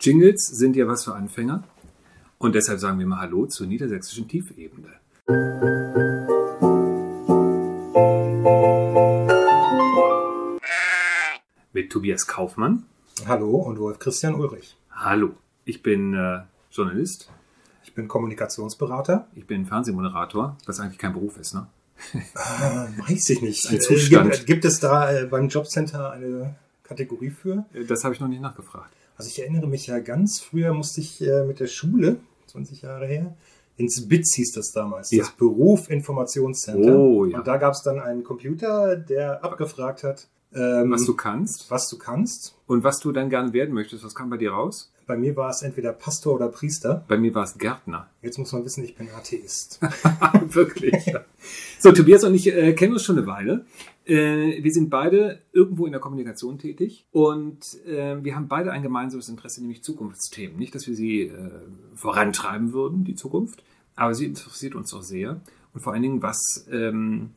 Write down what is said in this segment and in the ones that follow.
Jingles sind ja was für Anfänger. Und deshalb sagen wir mal Hallo zur niedersächsischen Tiefebene. Mit Tobias Kaufmann. Hallo und Wolf Christian Ulrich. Hallo, ich bin äh, Journalist. Ich bin Kommunikationsberater. Ich bin Fernsehmoderator, was eigentlich kein Beruf ist, ne? Äh, weiß ich nicht. Ein Zustand. Gibt, gibt es da äh, beim Jobcenter eine Kategorie für? Äh, Das habe ich noch nicht nachgefragt. Also ich erinnere mich ja ganz früher musste ich äh, mit der Schule, 20 Jahre her, ins BITS hieß das damals, Ja. das Beruf Informationscenter. Oh, ja. Und da gab es dann einen Computer, der abgefragt hat, ähm, Was du kannst was du kannst. und was du dann gerne werden möchtest, was kam bei dir raus? Bei mir war es entweder Pastor oder Priester. Bei mir war es Gärtner. Jetzt muss man wissen, ich bin Atheist. Wirklich. So, Tobias und ich äh, kennen uns schon eine Weile. Äh, wir sind beide irgendwo in der Kommunikation tätig und äh, wir haben beide ein gemeinsames Interesse, nämlich Zukunftsthemen. Nicht, dass wir sie äh, vorantreiben würden, die Zukunft, aber sie interessiert uns auch sehr. Und vor allen Dingen, was ähm,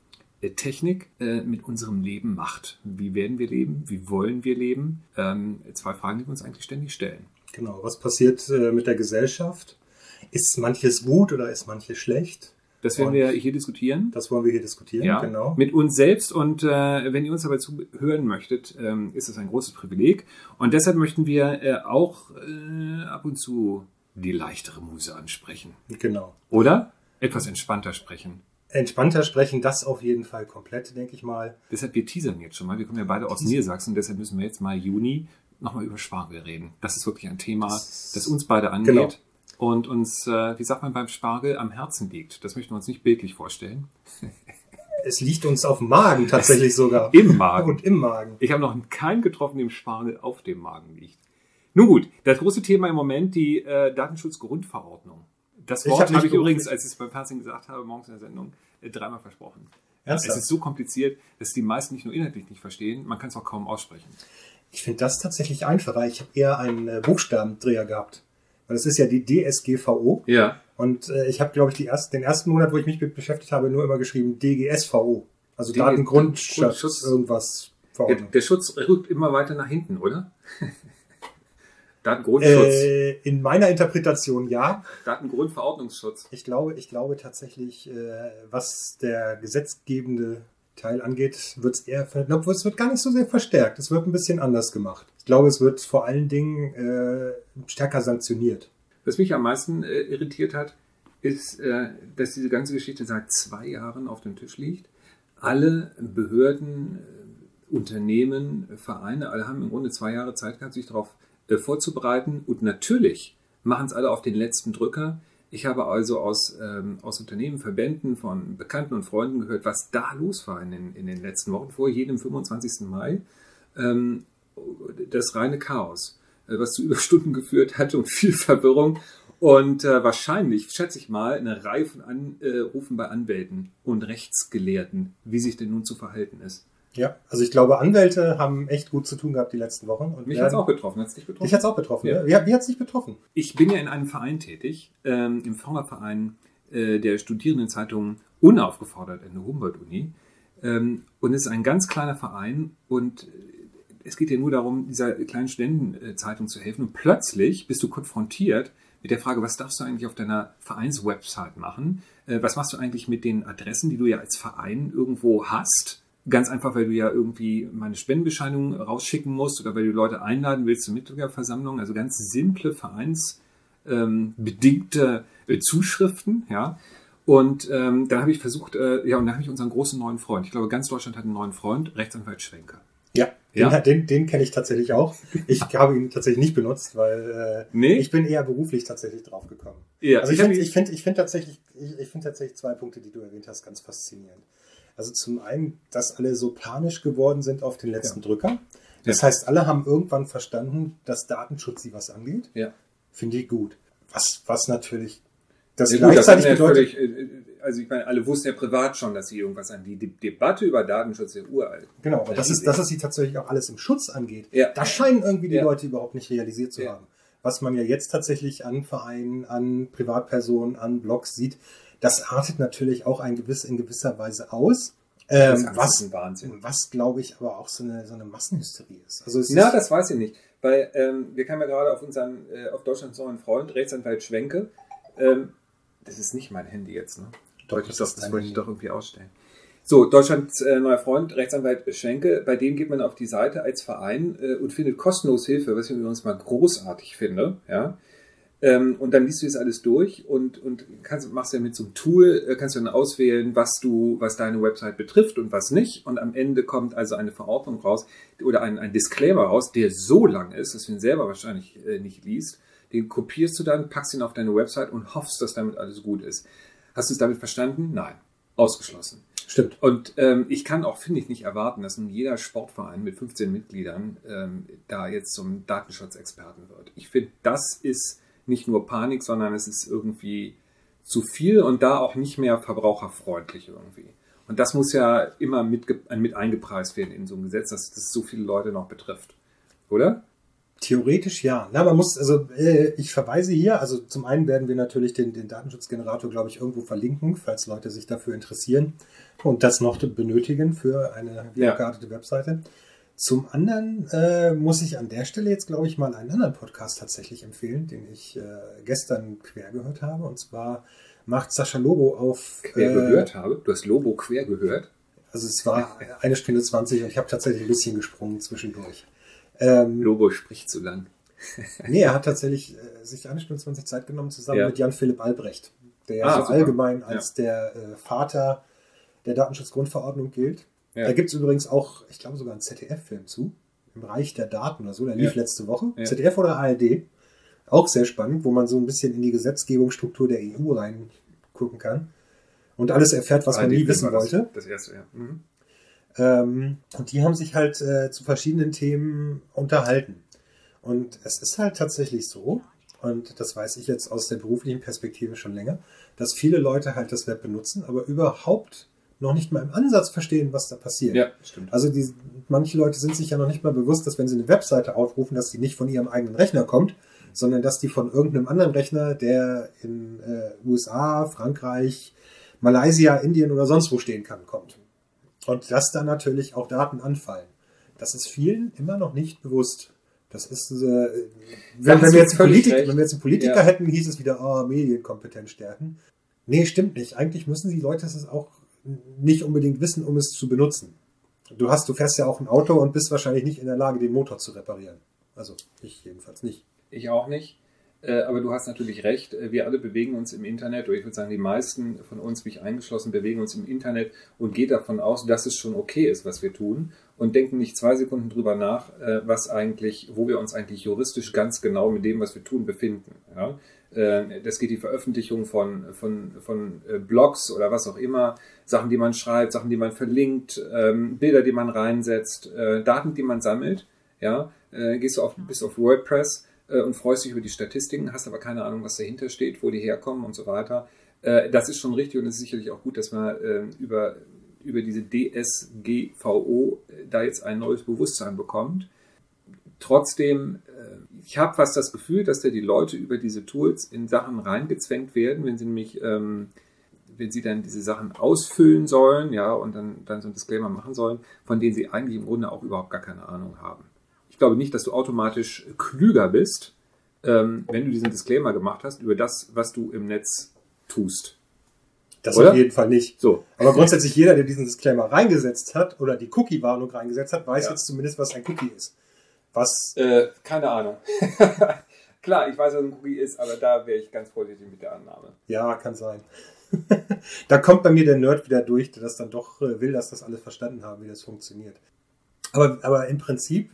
äh, Technik äh, mit unserem Leben macht. Wie werden wir leben? Wie wollen wir leben? Ähm, zwei Fragen, die wir uns eigentlich ständig stellen. Genau, was passiert äh, mit der Gesellschaft? Ist manches gut oder ist manches schlecht? Das werden Und- wir hier diskutieren. Das wollen wir hier diskutieren, Ja, genau. mit uns selbst. Und äh, wenn ihr uns dabei zuhören möchtet, ähm, ist es ein großes Privileg. Und deshalb möchten wir äh, auch äh, ab und zu die leichtere Muse ansprechen. Genau. Oder etwas entspannter sprechen. Entspannter sprechen, das auf jeden Fall komplett, denke ich mal. Deshalb, wir teasern jetzt schon mal. Wir kommen ja beide aus Niedersachsen. Deshalb müssen wir jetzt mal Juni nochmal über Spargel reden. Das ist wirklich ein Thema, das uns beide angeht. Genau. Und uns, äh, wie sagt man beim Spargel, am Herzen liegt. Das möchten wir uns nicht bildlich vorstellen. Es liegt uns auf dem Magen tatsächlich sogar. Im Magen. Und im Magen. Ich habe noch keinen getroffen, dem Spargel auf dem Magen liegt. Nun gut, das große Thema im Moment, die äh, Datenschutzgrundverordnung. Das Wort hab habe nicht ich übrigens, als ich es beim Fernsehen gesagt habe, morgens in der Sendung, äh, dreimal versprochen. Ernsthaft? Es ist so kompliziert, dass die meisten nicht nur inhaltlich nicht verstehen, man kann es auch kaum aussprechen. Ich finde das tatsächlich einfacher. Ich habe eher einen äh, Buchstabendreher gehabt. Weil das ist ja die DSGVO. Ja. Und äh, ich habe, glaube ich, die erst, den ersten Monat, wo ich mich mit beschäftigt habe, nur immer geschrieben DGSVO. Also Datengrundschutz, Grundschutz. irgendwas. Der, der Schutz rückt immer weiter nach hinten, oder? Datengrundschutz. Äh, in meiner Interpretation ja. Datengrundverordnungsschutz. Ich glaube, ich glaube tatsächlich, äh, was der gesetzgebende Teil angeht, wird es eher, obwohl es wird gar nicht so sehr verstärkt. Es wird ein bisschen anders gemacht. Ich glaube, es wird vor allen Dingen äh, stärker sanktioniert. Was mich am meisten äh, irritiert hat, ist, äh, dass diese ganze Geschichte seit zwei Jahren auf dem Tisch liegt. Alle Behörden, äh, Unternehmen, Vereine, alle haben im Grunde zwei Jahre Zeit gehabt, sich darauf äh, vorzubereiten. Und natürlich machen es alle auf den letzten Drücker. Ich habe also aus, ähm, aus Unternehmen, Verbänden, von Bekannten und Freunden gehört, was da los war in den, in den letzten Wochen, vor jedem 25. Mai. Ähm, das reine Chaos, äh, was zu Überstunden geführt hat und viel Verwirrung und äh, wahrscheinlich, schätze ich mal, eine Reihe von Anrufen bei Anwälten und Rechtsgelehrten, wie sich denn nun zu verhalten ist. Ja, also ich glaube, Anwälte haben echt gut zu tun gehabt die letzten Wochen. Und Mich hat es auch betroffen. Hat's dich betroffen? Dich hat's auch betroffen. Ja. Ja. Wie, wie hat es dich betroffen? Ich bin ja in einem Verein tätig, ähm, im Förderverein äh, der Studierendenzeitung Unaufgefordert an der Humboldt-Uni. Ähm, und es ist ein ganz kleiner Verein und es geht ja nur darum, dieser kleinen Studentenzeitung zu helfen. Und plötzlich bist du konfrontiert mit der Frage, was darfst du eigentlich auf deiner Vereinswebsite machen? Äh, was machst du eigentlich mit den Adressen, die du ja als Verein irgendwo hast? Ganz einfach, weil du ja irgendwie meine Spendenbescheinigung rausschicken musst oder weil du Leute einladen willst zur Mitgliederversammlung. Also ganz simple Vereins ähm, äh, Zuschriften, ja. Und ähm, da habe ich versucht, äh, ja, und da habe ich unseren großen neuen Freund. Ich glaube, ganz Deutschland hat einen neuen Freund, Rechtsanwalt Schwenker. Ja, Ja. den, den, den kenne ich tatsächlich auch. Ich habe ihn tatsächlich nicht benutzt, weil äh, Nee? ich bin eher beruflich tatsächlich drauf gekommen. Ja, Also ich finde ich find, ich find tatsächlich, ich, ich find tatsächlich zwei Punkte, die du erwähnt hast, ganz faszinierend. Also zum einen, dass alle so panisch geworden sind auf den letzten Drücker. Das Ja. heißt, alle haben irgendwann verstanden, dass Datenschutz sie was angeht. ja. Finde ich gut. Was, was natürlich das Ja, gut, das gleichzeitig hat ja bedeutet. völlig, äh, also ich meine, alle wussten ja privat schon, dass sie irgendwas an die, die Debatte über Datenschutz ist ja uralt. Genau, aber das ist, dass es sie tatsächlich auch alles im Schutz angeht. Ja. Das scheinen irgendwie die Ja. Leute überhaupt nicht realisiert zu Ja. haben. Was man ja jetzt tatsächlich an Vereinen, an Privatpersonen, an Blogs sieht, das artet natürlich auch ein gewiss, in gewisser Weise aus. Das Ähm, ist was, ein Wahnsinn. was glaube ich aber auch so eine, so eine Massenhysterie ist. Also Na, ist, das weiß ich nicht. weil ähm, wir kamen ja gerade auf unseren, äh, auf Deutschlands neuen Freund, Rechtsanwalt Schwenke. Ähm, das ist nicht mein Handy jetzt, ne? Doch, das, das wollte ich doch irgendwie ausstellen. So, Deutschlands äh, neuer Freund, Rechtsanwalt Schwenke, bei dem geht man auf die Seite als Verein äh, und findet kostenlos Hilfe, was ich übrigens mal großartig finde, ja. Ähm, und dann liest du das alles durch und, und kannst, machst ja mit so einem Tool, äh, kannst du dann auswählen, was du, was deine Website betrifft und was nicht. Und am Ende kommt also eine Verordnung raus oder ein, ein Disclaimer raus, der so lang ist, dass du ihn selber wahrscheinlich äh, nicht liest. Den kopierst du dann, packst ihn auf deine Website und hoffst, dass damit alles gut ist. Hast du es damit verstanden? Nein. Ausgeschlossen. Stimmt. Und ähm, ich kann auch, finde ich, nicht erwarten, dass nun jeder Sportverein mit 15 Mitgliedern ähm, da jetzt zum Datenschutzexperten wird. Ich finde, das ist nicht nur Panik, sondern es ist irgendwie zu viel und da auch nicht mehr verbraucherfreundlich irgendwie. Und das muss ja immer mit, mit eingepreist werden in so einem Gesetz, dass das so viele Leute noch betrifft. Oder? Theoretisch ja. Na, man muss, also äh, ich verweise hier, also zum einen werden wir natürlich den, den Datenschutzgenerator, glaube ich, irgendwo verlinken, falls Leute sich dafür interessieren und das noch benötigen für eine Ja. geartete Webseite. Zum anderen äh, muss ich an der Stelle jetzt, glaube ich, mal einen anderen Podcast tatsächlich empfehlen, den ich äh, gestern quer gehört habe. Und zwar macht Sascha Lobo auf. Quer äh, gehört habe. Du hast Lobo quer gehört. Also es war eine Stunde 20 und ich habe tatsächlich ein bisschen gesprungen zwischendurch. Ähm, Lobo spricht zu lang. Nee, er hat tatsächlich äh, sich eine Stunde 20 Zeit genommen, zusammen Ja. mit Jan-Philipp Albrecht, der ja Ah, so super. allgemein als der äh, Vater der Datenschutzgrundverordnung gilt. Ja. Da gibt es übrigens auch, ich glaube, sogar einen ZDF-Film zu, im Reich der Daten oder so, der lief Ja. letzte Woche. Ja. ZDF oder ARD. Auch sehr spannend, wo man so ein bisschen in die Gesetzgebungsstruktur der EU reingucken kann und alles erfährt, was man nie ARD wissen war das, wollte. Das erste, ja. Mhm. Ähm, und die haben sich halt äh, zu verschiedenen Themen unterhalten. Und es ist halt tatsächlich so, und das weiß ich jetzt aus der beruflichen Perspektive schon länger, dass viele Leute halt das Web benutzen, aber überhaupt noch nicht mal im Ansatz verstehen, was da passiert. Ja, stimmt. Also die, manche Leute sind sich ja noch nicht mal bewusst, dass wenn sie eine Webseite aufrufen, dass die nicht von ihrem eigenen Rechner kommt, sondern dass die von irgendeinem anderen Rechner, der in äh, USA, Frankreich, Malaysia, Indien oder sonst wo stehen kann, kommt. Und dass da natürlich auch Daten anfallen. Das ist vielen immer noch nicht bewusst. Das ist, äh, wenn, wenn, wir jetzt einen völlig Politiker, recht. wenn wir jetzt einen Politiker Ja. hätten, hieß es wieder, oh, Medienkompetenz stärken. Nee, stimmt nicht. Eigentlich müssen die Leute es auch nicht unbedingt wissen, um es zu benutzen. Du hast, du fährst ja auch ein Auto und bist wahrscheinlich nicht in der Lage, den Motor zu reparieren. Also ich jedenfalls nicht. Ich auch nicht. Äh, Aber du hast natürlich recht. Äh, Wir alle bewegen uns im Internet, oder ich würde sagen, die meisten von uns, mich eingeschlossen, bewegen uns im Internet und geht davon aus, dass es schon okay ist, was wir tun und denken nicht zwei Sekunden drüber nach, äh, was eigentlich, wo wir uns eigentlich juristisch ganz genau mit dem, was wir tun, befinden. Ja? Das geht die Veröffentlichung von, von, von Blogs oder was auch immer, Sachen, die man schreibt, Sachen, die man verlinkt, ähm, Bilder, die man reinsetzt, Daten, die man sammelt. Ja, gehst du auf, bist auf WordPress und freust dich über die Statistiken, hast aber keine Ahnung, was dahinter steht, wo die herkommen und so weiter. Äh, das ist schon richtig und es ist sicherlich auch gut, dass man äh, über, über diese DSGVO äh, da jetzt ein neues Bewusstsein bekommt. Trotzdem, äh, ich habe fast das Gefühl, dass da die Leute über diese Tools in Sachen reingezwängt werden, wenn sie nämlich, ähm, wenn sie dann diese Sachen ausfüllen sollen, ja, und dann, dann so ein Disclaimer machen sollen, von denen sie eigentlich im Grunde auch überhaupt gar keine Ahnung haben. Ich glaube nicht, dass du automatisch klüger bist, ähm, wenn du diesen Disclaimer gemacht hast über das, was du im Netz tust. Das Oder? auf jeden Fall nicht. So, Aber grundsätzlich jeder, der diesen Disclaimer reingesetzt hat oder die Cookie-Warnung reingesetzt hat, weiß Ja. jetzt zumindest, was ein Cookie ist. Was äh, keine Ahnung. Klar, ich weiß, was ein Cookie ist, aber da wäre ich ganz vorsichtig mit der Annahme. Ja, kann sein. da kommt bei mir der Nerd wieder durch, der das dann doch äh, will, dass das alle verstanden haben, wie das funktioniert. Aber, aber im Prinzip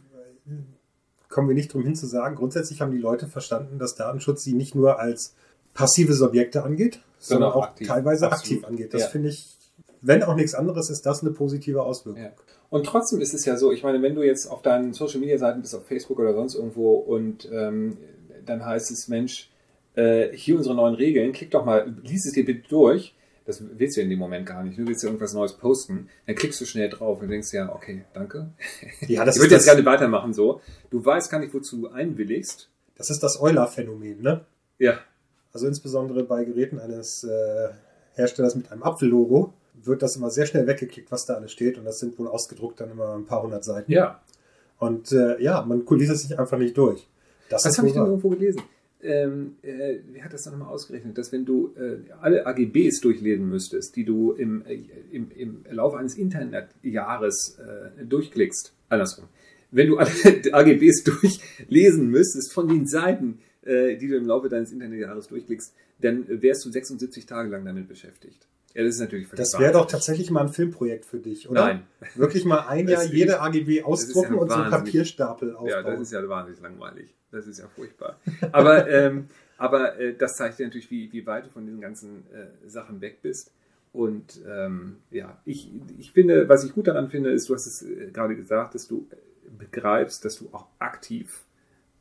kommen wir nicht drum hin zu sagen, grundsätzlich haben die Leute verstanden, dass Datenschutz sie nicht nur als passive Subjekte angeht, sondern Sondern auch auch aktiv. teilweise Absolut. aktiv angeht. Das Ja. finde ich, wenn auch nichts anderes, ist das eine positive Auswirkung. Ja. Und trotzdem ist es ja so, ich meine, wenn du jetzt auf deinen Social Media Seiten bist, auf Facebook oder sonst irgendwo und ähm, dann heißt es, Mensch, äh, hier unsere neuen Regeln, klick doch mal, lies es dir bitte durch. Das willst du in dem Moment gar nicht. Du willst ja irgendwas Neues posten. Dann klickst du schnell drauf und denkst ja, okay, danke. Ja, das ich würde jetzt das- gerne weitermachen so. Du weißt gar nicht, wozu du einwilligst. Das ist das Euler-Phänomen, ne? Ja, Also insbesondere bei Geräten eines äh, Herstellers mit einem Apfellogo wird das immer sehr schnell weggeklickt, was da alles steht. Und das sind wohl ausgedruckt dann immer ein paar hundert Seiten. ja. Und äh, ja, man liest es sich einfach nicht durch. Das Was habe ich denn irgendwo gelesen? Ähm, äh, wie hat das dann nochmal ausgerechnet, dass wenn du äh, alle AGBs durchlesen müsstest, die du im, äh, im, im Laufe eines Internetjahres äh, durchklickst, andersrum, wenn du alle AGBs durchlesen müsstest von den Seiten, äh, die du im Laufe deines Internetjahres durchklickst, dann wärst du 76 Tage lang damit beschäftigt. Ja, das ist natürlich Das wäre doch tatsächlich mal ein Filmprojekt für dich, oder? Nein. Wirklich mal ein Jahr jede AGB ausdrucken ja und so einen Papierstapel aufbauen. Ja, das ist ja wahnsinnig langweilig. Das ist ja furchtbar. Aber, ähm, aber äh, das zeigt dir natürlich, wie, wie weit du von diesen ganzen äh, Sachen weg bist. Und ähm, ja, ich, ich finde, was ich gut daran finde, ist, du hast es äh, gerade gesagt, dass du begreifst, dass du auch aktiv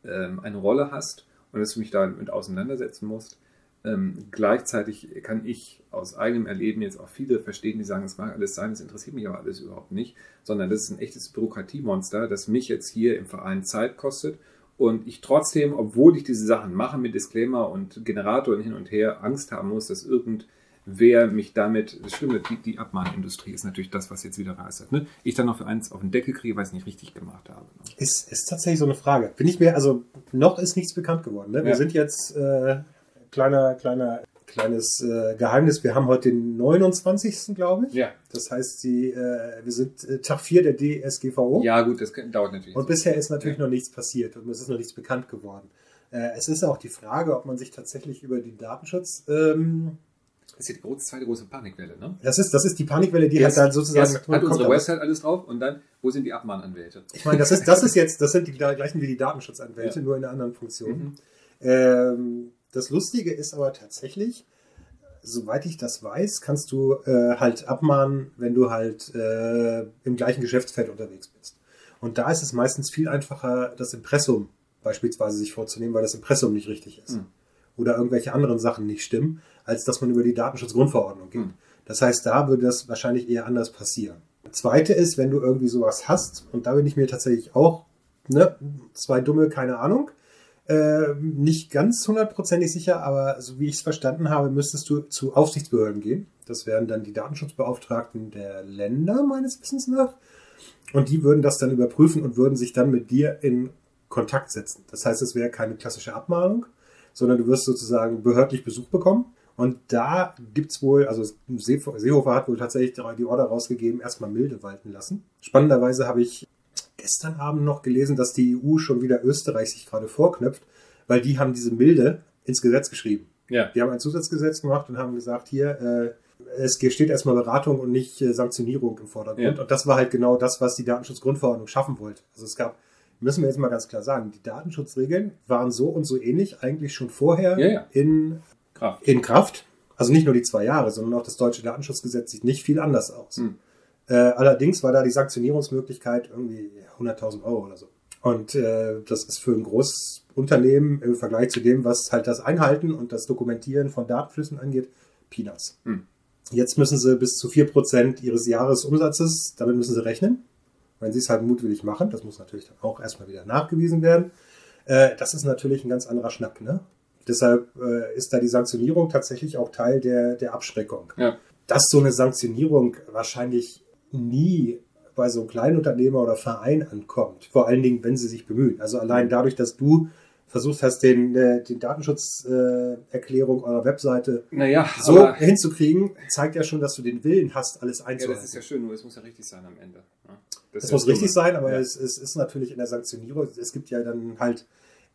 ähm, eine Rolle hast und dass du mich damit auseinandersetzen musst. Ähm, gleichzeitig kann ich aus eigenem Erleben jetzt auch viele verstehen, die sagen, es mag alles sein, es interessiert mich aber alles überhaupt nicht, sondern das ist ein echtes Bürokratiemonster, das mich jetzt hier im Verein Zeit kostet und ich trotzdem, obwohl ich diese Sachen mache mit Disclaimer und Generator und hin und her, Angst haben muss, dass irgendwer mich damit, das Schlimme, die, die Abmahnindustrie ist natürlich das, was jetzt wieder reißt. Ne? Ich dann noch für eins auf den Deckel kriege, weil ich es nicht richtig gemacht habe. Ne? Ist, ist tatsächlich so eine Frage. Bin ich mir, also noch ist nichts bekannt geworden. Ne? Wir ja. sind jetzt äh, kleiner, kleiner, kleines äh, Geheimnis. Wir haben heute den 29. glaube ich. Ja. Das heißt, die, äh, wir sind äh, Tag 4 der DSGVO. Ja, gut, das dauert natürlich. Und bisher ist natürlich ja. noch nichts passiert und es ist noch nichts bekannt geworden. Äh, es ist auch die Frage, ob man sich tatsächlich über den Datenschutz ähm, das ist die große, zweite große Panikwelle, ne? Das ist, das ist die Panikwelle, die jetzt, halt dann sozusagen. Jetzt hat unsere Website alles drauf und dann, wo sind die Abmahnanwälte? Ich meine, das ist, das ist jetzt, das sind die gleichen wie die Datenschutzanwälte, ja. nur in einer anderen Funktion. Mhm. Ähm, das Lustige ist aber tatsächlich, soweit ich das weiß, kannst du äh, halt abmahnen, wenn du halt äh, im gleichen Geschäftsfeld unterwegs bist. Und da ist es meistens viel einfacher, das Impressum beispielsweise sich vorzunehmen, weil das Impressum nicht richtig ist. Mhm. Oder irgendwelche anderen Sachen nicht stimmen, als dass man über die Datenschutzgrundverordnung geht. Mhm. Das heißt, da würde das wahrscheinlich eher anders passieren. Zweite ist, wenn du irgendwie sowas hast, und da bin ich mir tatsächlich auch, ne, zwei Dumme, keine Ahnung, äh, nicht ganz hundertprozentig sicher, aber so wie ich es verstanden habe, müsstest du zu Aufsichtsbehörden gehen. Das wären dann die Datenschutzbeauftragten der Länder, meines Wissens nach. Und die würden das dann überprüfen und würden sich dann mit dir in Kontakt setzen. Das heißt, es wäre keine klassische Abmahnung, sondern du wirst sozusagen behördlich Besuch bekommen. Und da gibt es wohl, also Seehofer hat wohl tatsächlich die Order rausgegeben, erstmal milde walten lassen. Spannenderweise habe ich gestern Abend noch gelesen, dass die EU schon wieder Österreich sich gerade vorknöpft, weil die haben diese Milde ins Gesetz geschrieben. Ja. Die haben ein Zusatzgesetz gemacht und haben gesagt, hier, äh, es steht erstmal Beratung und nicht äh, Sanktionierung im Vordergrund. Ja. Und das war halt genau das, was die Datenschutzgrundverordnung schaffen wollte. Also es gab, müssen wir jetzt mal ganz klar sagen, die Datenschutzregeln waren so und so ähnlich eigentlich schon vorher ja, ja. In, Kraft. in Kraft. Also nicht nur die zwei Jahre, sondern auch das deutsche Datenschutzgesetz sieht nicht viel anders aus. Hm. Äh, allerdings war da die Sanktionierungsmöglichkeit irgendwie 100.000 Euro oder so. Und äh, das ist für ein großes Unternehmen im Vergleich zu dem, was halt das Einhalten und das Dokumentieren von Datenflüssen angeht, Peanuts. Hm. Jetzt müssen sie bis zu 4% ihres Jahresumsatzes, damit müssen sie rechnen. Wenn sie es halt mutwillig machen, das muss natürlich dann auch erstmal wieder nachgewiesen werden. Äh, das ist natürlich ein ganz anderer Schnack. Ne? Deshalb äh, ist da die Sanktionierung tatsächlich auch Teil der, der Abschreckung. Ja. Dass so eine Sanktionierung wahrscheinlich nie bei so einem Kleinunternehmer oder Verein ankommt. Vor allen Dingen, wenn sie sich bemühen. Also allein dadurch, dass du versucht hast, den, äh, den Datenschutzerklärung äh, eurer Webseite naja, so hinzukriegen, zeigt ja schon, dass du den Willen hast, alles einzuhalten. Ja, das ist ja schön, nur es muss ja richtig sein am Ende. Ja, das, das muss richtig sein, aber ja. es, es, ist natürlich in der Sanktionierung, es gibt ja dann halt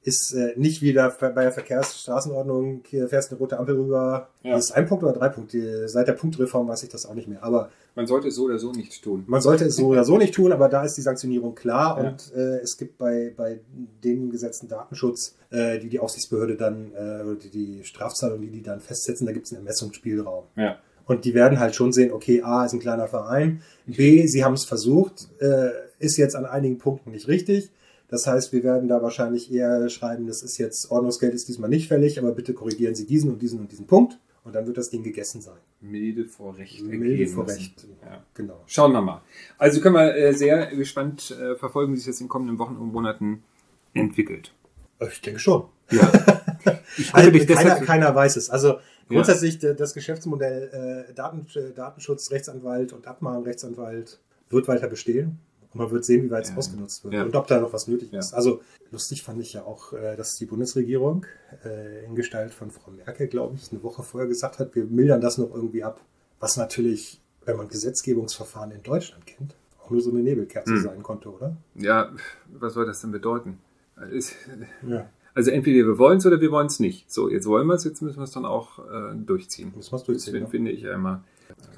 ist äh, nicht wieder bei der Verkehrsstraßenordnung, hier fährst eine rote Ampel rüber. Ja. Das ist ein Punkt oder drei Punkte. Seit der Punktreform weiß ich das auch nicht mehr. Aber man sollte es so oder so nicht tun. Man sollte es so oder so nicht tun, aber da ist die Sanktionierung klar ja. und äh, es gibt bei, bei den Gesetzen Datenschutz, äh, die die Aufsichtsbehörde dann, äh, oder die, die Strafzahlung, die die dann festsetzen, da gibt es einen Ermessungsspielraum. Ja. Und die werden halt schon sehen, okay, A ist ein kleiner Verein, B, sie haben es versucht, äh, ist jetzt an einigen Punkten nicht richtig das heißt, wir werden da wahrscheinlich eher schreiben, das ist jetzt, Ordnungsgeld ist diesmal nicht fällig, aber bitte korrigieren Sie diesen und diesen und diesen Punkt. Und dann wird das Ding gegessen sein. Milde vor Recht. Milde vor Recht. Ja. Genau. Schauen wir mal. Also können wir äh, sehr gespannt äh, verfolgen, wie sich das in den kommenden Wochen und Monaten entwickelt. Ich denke schon. Ja. ich also, keiner, keiner weiß es. Also grundsätzlich ja. das Geschäftsmodell äh, Daten, Datenschutz, Rechtsanwalt und Abmahnrechtsanwalt wird weiter bestehen. Und man wird sehen, wie weit es Ja. ausgenutzt wird Ja. und ob da noch was nötig Ja. ist. Also lustig fand ich ja auch, äh, dass die Bundesregierung äh, in Gestalt von Frau Merkel, glaube ich, eine Woche vorher gesagt hat, wir mildern das noch irgendwie ab. Was natürlich, wenn man Gesetzgebungsverfahren in Deutschland kennt, auch nur so eine Nebelkerze Hm. sein konnte, oder? Ja, was soll das denn bedeuten? Es- Ja. Also entweder wir wollen es oder wir wollen es nicht. So, jetzt wollen wir es, jetzt müssen wir es dann auch äh, durchziehen. Müssen wir es Das durchziehen. finde ne? finde ich ja immer.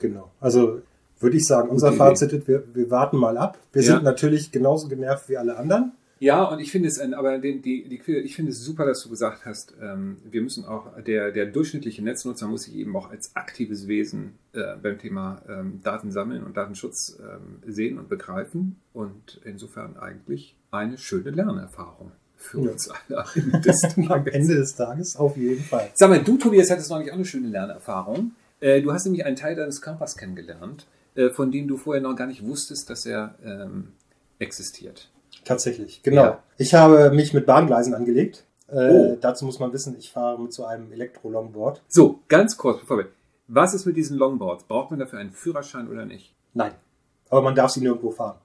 Genau. Also würde ich sagen, unser Idee. Fazit ist, wir, wir warten mal ab. Wir Ja. sind natürlich genauso genervt wie alle anderen. Ja, und ich finde es, ein, aber den, die, die, ich finde es super, dass du gesagt hast, ähm, wir müssen auch, der, der durchschnittliche Netznutzer muss sich eben auch als aktives Wesen äh, beim Thema ähm, Daten sammeln und Datenschutz ähm, sehen und begreifen. Und insofern eigentlich eine schöne Lernerfahrung für Ja. uns alle am Ende des Am Tages. Ende des Tages auf jeden Fall. Sag mal, du, Tobias, hattest noch nicht auch eine schöne Lernerfahrung. Äh, du hast nämlich einen Teil deines Körpers kennengelernt, äh, von dem du vorher noch gar nicht wusstest, dass er ähm, existiert. Tatsächlich, genau. Ja. Ich habe mich mit Bahngleisen angelegt. Äh, Oh. Dazu muss man wissen, ich fahre mit so einem Elektro-Longboard. So, ganz kurz, bevor wir. Was ist mit diesen Longboards? Braucht man dafür einen Führerschein oder nicht? Nein. Aber man darf sie nirgendwo fahren.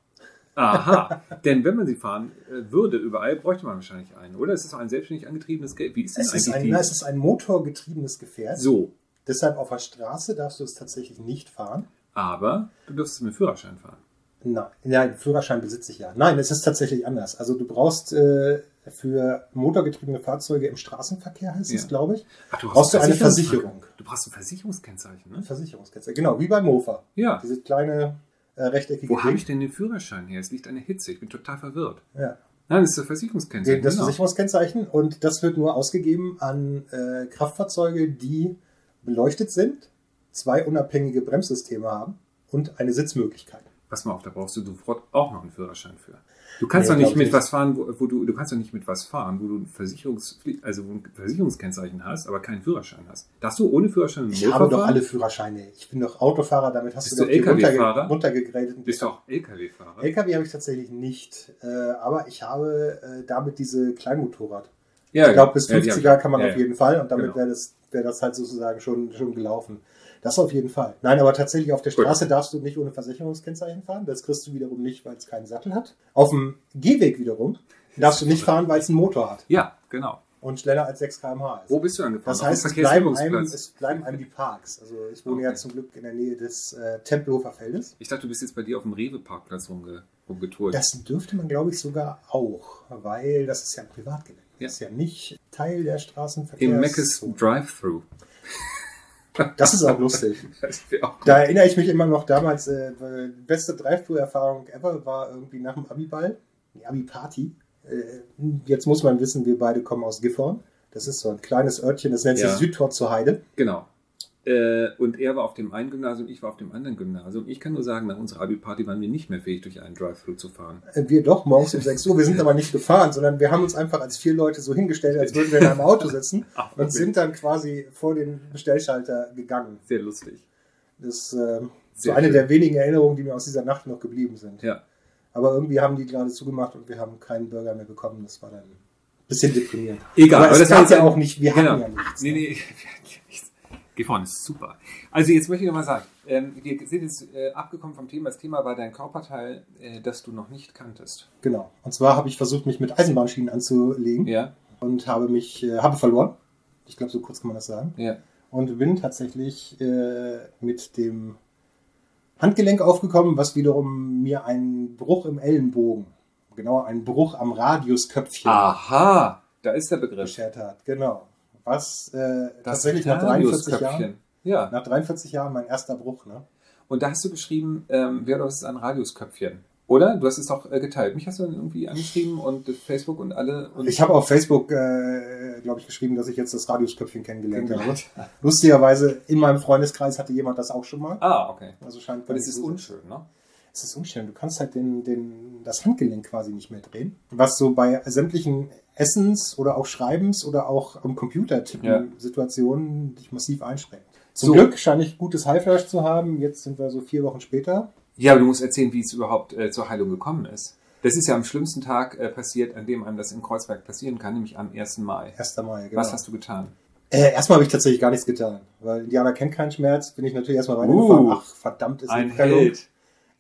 Aha, denn wenn man sie fahren äh, würde überall, bräuchte man wahrscheinlich einen, oder? Es ist ein selbstständig angetriebenes Geld. Wie ist Es ist, eigentlich ein, es ist ein motorgetriebenes Gefährt. so, Deshalb auf der Straße darfst du es tatsächlich nicht fahren. Aber du dürftest mit Führerschein fahren. Nein, nein, Führerschein besitze ich ja. Nein, es ist tatsächlich anders. Also du brauchst äh, für motorgetriebene Fahrzeuge im Straßenverkehr, heißt es, Ja. glaube ich, Ach, du brauchst du eine Versicherung. Du brauchst ein Versicherungskennzeichen, ne? Versicherungskennzeichen. Genau, wie beim Mofa. Ja. Diese kleine äh, rechteckige Wo habe ich denn den Führerschein her? Es liegt eine Hitze. Ich bin total verwirrt. Ja. Nein, das ist das Versicherungskennzeichen. Das genau. Versicherungskennzeichen und das wird nur ausgegeben an äh, Kraftfahrzeuge, die beleuchtet sind, zwei unabhängige Bremssysteme haben und eine Sitzmöglichkeit. Pass mal auf, da brauchst du sofort auch noch einen Führerschein für. Du kannst Nee, doch nicht mit nicht. was fahren, wo, wo du, du kannst doch nicht mit was fahren, wo du ein Versicherungspflicht, also ein Versicherungskennzeichen hast, aber keinen Führerschein hast. Darfst du ohne Führerschein einen Ich Mofa habe doch fahren? alle Führerscheine. Ich bin doch Autofahrer, damit hast Bist du doch die runterge LKW-Fahrer? runtergegradeten. Bist du auch LKW-Fahrer? LKW habe ich tatsächlich nicht, äh, aber ich habe äh, damit diese Kleinmotorrad. ja, ich glaube, bis ja, die hab 50er kann man ja, auf ja. jeden Fall und damit Genau. wäre das, wäre das halt sozusagen schon, schon gelaufen. Das auf jeden Fall. Nein, aber tatsächlich auf der Gut. Straße darfst du nicht ohne Versicherungskennzeichen fahren. Das kriegst du wiederum nicht, weil es keinen Sattel hat. Auf dem Gehweg wiederum darfst du nicht fahren, weil es einen Motor hat Ja, genau. und schneller als 6 km/h ist. Wo bist du angefahren? Das heißt, es bleiben, einem, es bleiben einem die Parks. Also ich wohne ja Okay. zum Glück in der Nähe des äh, Tempelhofer Feldes. Ich dachte, du bist jetzt bei dir auf dem Rewe-Parkplatz rumge rumgetourt. Das dürfte man, glaube ich, sogar auch, weil das ist ja ein Privatgelände. Ja. Das ist ja nicht Teil der Straßenverkehrs. Im Meckes Drive-Thru. Das ist auch lustig. Auch Da erinnere ich mich immer noch damals, äh, die beste Drive-Thru-Erfahrung ever war irgendwie nach dem Abi-Ball, die Abi-Party. Äh, jetzt muss man wissen, wir beide kommen aus Gifhorn. Das ist so ein kleines Örtchen, das nennt sich Ja. Südtor zur Heide. Genau. Äh, und er war auf dem einen Gymnasium, ich war auf dem anderen Gymnasium. Ich kann nur sagen, nach unserer Abi-Party waren wir nicht mehr fähig, durch einen Drive-Thru zu fahren. Äh, Wir doch, morgens um 6 Uhr. Wir sind aber nicht gefahren, sondern wir haben uns einfach als vier Leute so hingestellt, als würden wir in einem Auto sitzen Ach, und sind dann quasi vor den Bestellschalter gegangen. Sehr lustig. Das ist äh, so eine schön. der wenigen Erinnerungen, die mir aus dieser Nacht noch geblieben sind. Ja. Aber irgendwie haben die gerade zugemacht und wir haben keinen Burger mehr bekommen. Das war dann ein bisschen deprimierend. Egal, aber, aber das war ja auch nicht, wir Genau. hatten ja nichts. Nee, ne? nee, Geh vorne, ist super. Also jetzt möchte ich nochmal sagen, ähm, wir sind jetzt äh, abgekommen vom Thema. Das Thema war dein Körperteil, äh, das du noch nicht kanntest. Genau. Und zwar habe ich versucht, mich mit Eisenbahnschienen anzulegen Ja, und habe mich, äh, habe verloren. Ich glaube, so kurz kann man das sagen. ja. Und bin tatsächlich äh, mit dem Handgelenk aufgekommen, was wiederum mir einen Bruch im Ellenbogen, genauer einen Bruch am Radiusköpfchen Aha, da ist der Begriff. beschert hat. Genau. Was äh, Das tatsächlich nach 43 Jahren. Ja, nach 43 Jahren mein erster Bruch. Ne? und da hast du geschrieben, ähm, wer das ist ein Radiusköpfchen. Oder? Du hast es doch äh, geteilt. Mich hast du dann irgendwie angeschrieben und Facebook und alle. Und Ich habe auf Facebook, äh, glaube ich, geschrieben, dass ich jetzt das Radiusköpfchen kennengelernt habe. Lustigerweise, in meinem Freundeskreis hatte jemand das auch schon mal. Ah, okay. Also scheint Und es ist unschön, ne? Es ist unschön. Du kannst halt den, den, das Handgelenk quasi nicht mehr drehen. Was so bei sämtlichen Essens- oder auch Schreibens- oder auch am Computer tippen Ja. Situationen dich massiv einschränkt. Zum So. Glück scheine ich gutes Heilfleisch zu haben. Jetzt sind wir so vier Wochen später. Ja, aber du musst erzählen, wie es überhaupt äh, zur Heilung gekommen ist. Das ist ja am schlimmsten Tag äh, passiert, an dem einem das in Kreuzberg passieren kann, nämlich am 1. Mai. 1. Mai, genau. Was hast du getan? Äh, erstmal habe ich tatsächlich gar nichts getan, weil Indianer kennt keinen Schmerz. Bin ich natürlich erstmal Uh, weitergefahren. Ach, verdammt, ist Ein Prellung. Held.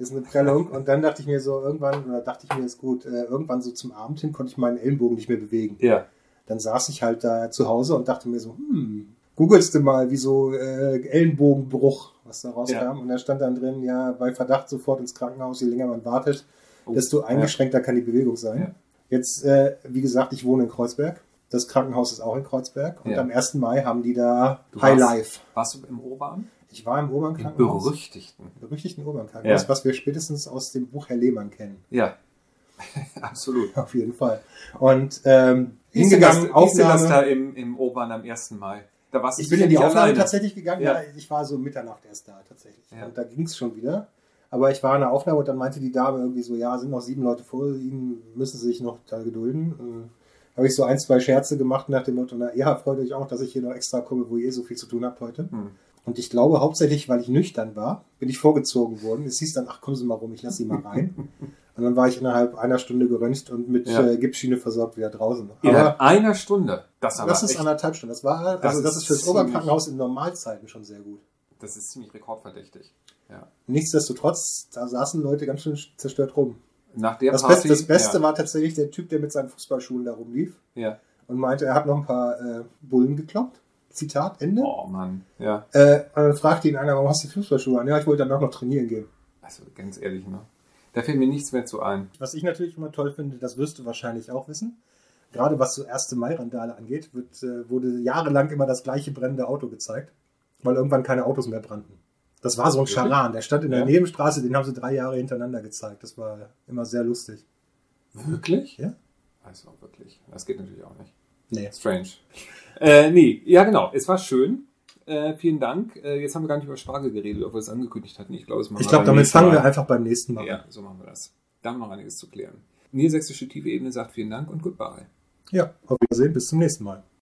Ist eine Prellung. Und dann dachte ich mir so, irgendwann, oder dachte ich mir, ist gut, äh, irgendwann so zum Abend hin konnte ich meinen Ellenbogen nicht mehr bewegen. Ja. Dann saß ich halt da zu Hause und dachte mir so, hm, googelst du mal, wie so äh, Ellenbogenbruch, was da rauskam. Ja. Und da stand dann drin, ja, bei Verdacht sofort ins Krankenhaus, je länger man wartet, Oh, desto eingeschränkter kann die Bewegung sein. Ja. Jetzt, äh, wie gesagt, ich wohne in Kreuzberg. Das Krankenhaus ist auch in Kreuzberg. Und Ja. am 1. Mai haben die da Du High warst- Life. Warst du im Urban? Ich war im Im Urban-Krankenhaus. berüchtigten. berüchtigten Urban-Krankenhaus, Ja. was wir spätestens aus dem Buch Herr Lehmann kennen. Ja. Absolut. Auf jeden Fall. Und ähm, Wie das, hingegangen, das Aufnahme. da im, im Urban am 1. Mai? Da warst Ich bin in die Aufnahme alleine. tatsächlich gegangen. Ja. Ja. ich war so Mitternacht erst da tatsächlich. Ja. Und da ging es schon wieder. Aber ich war in der Aufnahme und dann meinte die Dame irgendwie so, ja, sind noch sieben Leute vor Ihnen, müssen Sie sich noch da gedulden. Äh, Habe ich so ein, zwei Scherze gemacht nach dem Motto, na, ja, freut euch auch, dass ich hier noch extra komme, wo ihr so viel zu tun habt heute. Hm. Und ich glaube hauptsächlich, weil ich nüchtern war, bin ich vorgezogen worden. Es hieß dann, ach, kommen Sie mal rum, ich lasse Sie mal rein. und dann war ich innerhalb einer Stunde geröntgt und mit Ja. äh, Gipsschiene versorgt wieder draußen. Innerhalb einer Stunde. Das, aber das ist echt, anderthalb Stunden. Das war, Das also das ist ist fürs Oberkrankenhaus in Normalzeiten schon sehr gut. das ist ziemlich rekordverdächtig. Ja. Nichtsdestotrotz, da saßen Leute ganz schön zerstört rum. Nach der Das, Party. Beste, das Beste ja. war tatsächlich der Typ, der mit seinen Fußballschuhen da rumlief Ja. und meinte, er hat noch ein paar äh, Bullen gekloppt. Zitat, Ende. Oh Mann. Ja. Äh, und dann fragte ihn einer, warum hast du Fußballschuhe an? Ja, ich wollte dann auch noch trainieren gehen. Also ganz ehrlich, ne? Da fällt mir nichts mehr zu ein. Was ich natürlich immer toll finde, das wirst du wahrscheinlich auch wissen. Gerade was so 1. Mai-Randale angeht, wird, äh, wurde jahrelang immer das gleiche brennende Auto gezeigt, weil irgendwann keine Autos mehr brannten. Das war so ein? Scharan, der stand in der Ja. Nebenstraße, den haben sie drei Jahre hintereinander gezeigt. Das war immer sehr lustig. Wirklich? Ja? Also wirklich. Das geht natürlich auch nicht. Nee. Strange. Äh, nee, ja genau. Es war schön. Äh, vielen Dank. Äh, jetzt haben wir gar nicht über Spargel geredet, obwohl wir es angekündigt hatten. Ich glaube, es machen Ich wir glaube, beim damit fangen wir einfach beim nächsten Mal Ja, an. so machen wir das. Da haben wir noch einiges zu klären. Niedersächsische Tiefe Ebene sagt vielen Dank und goodbye. Ja, auf Wiedersehen, bis zum nächsten Mal.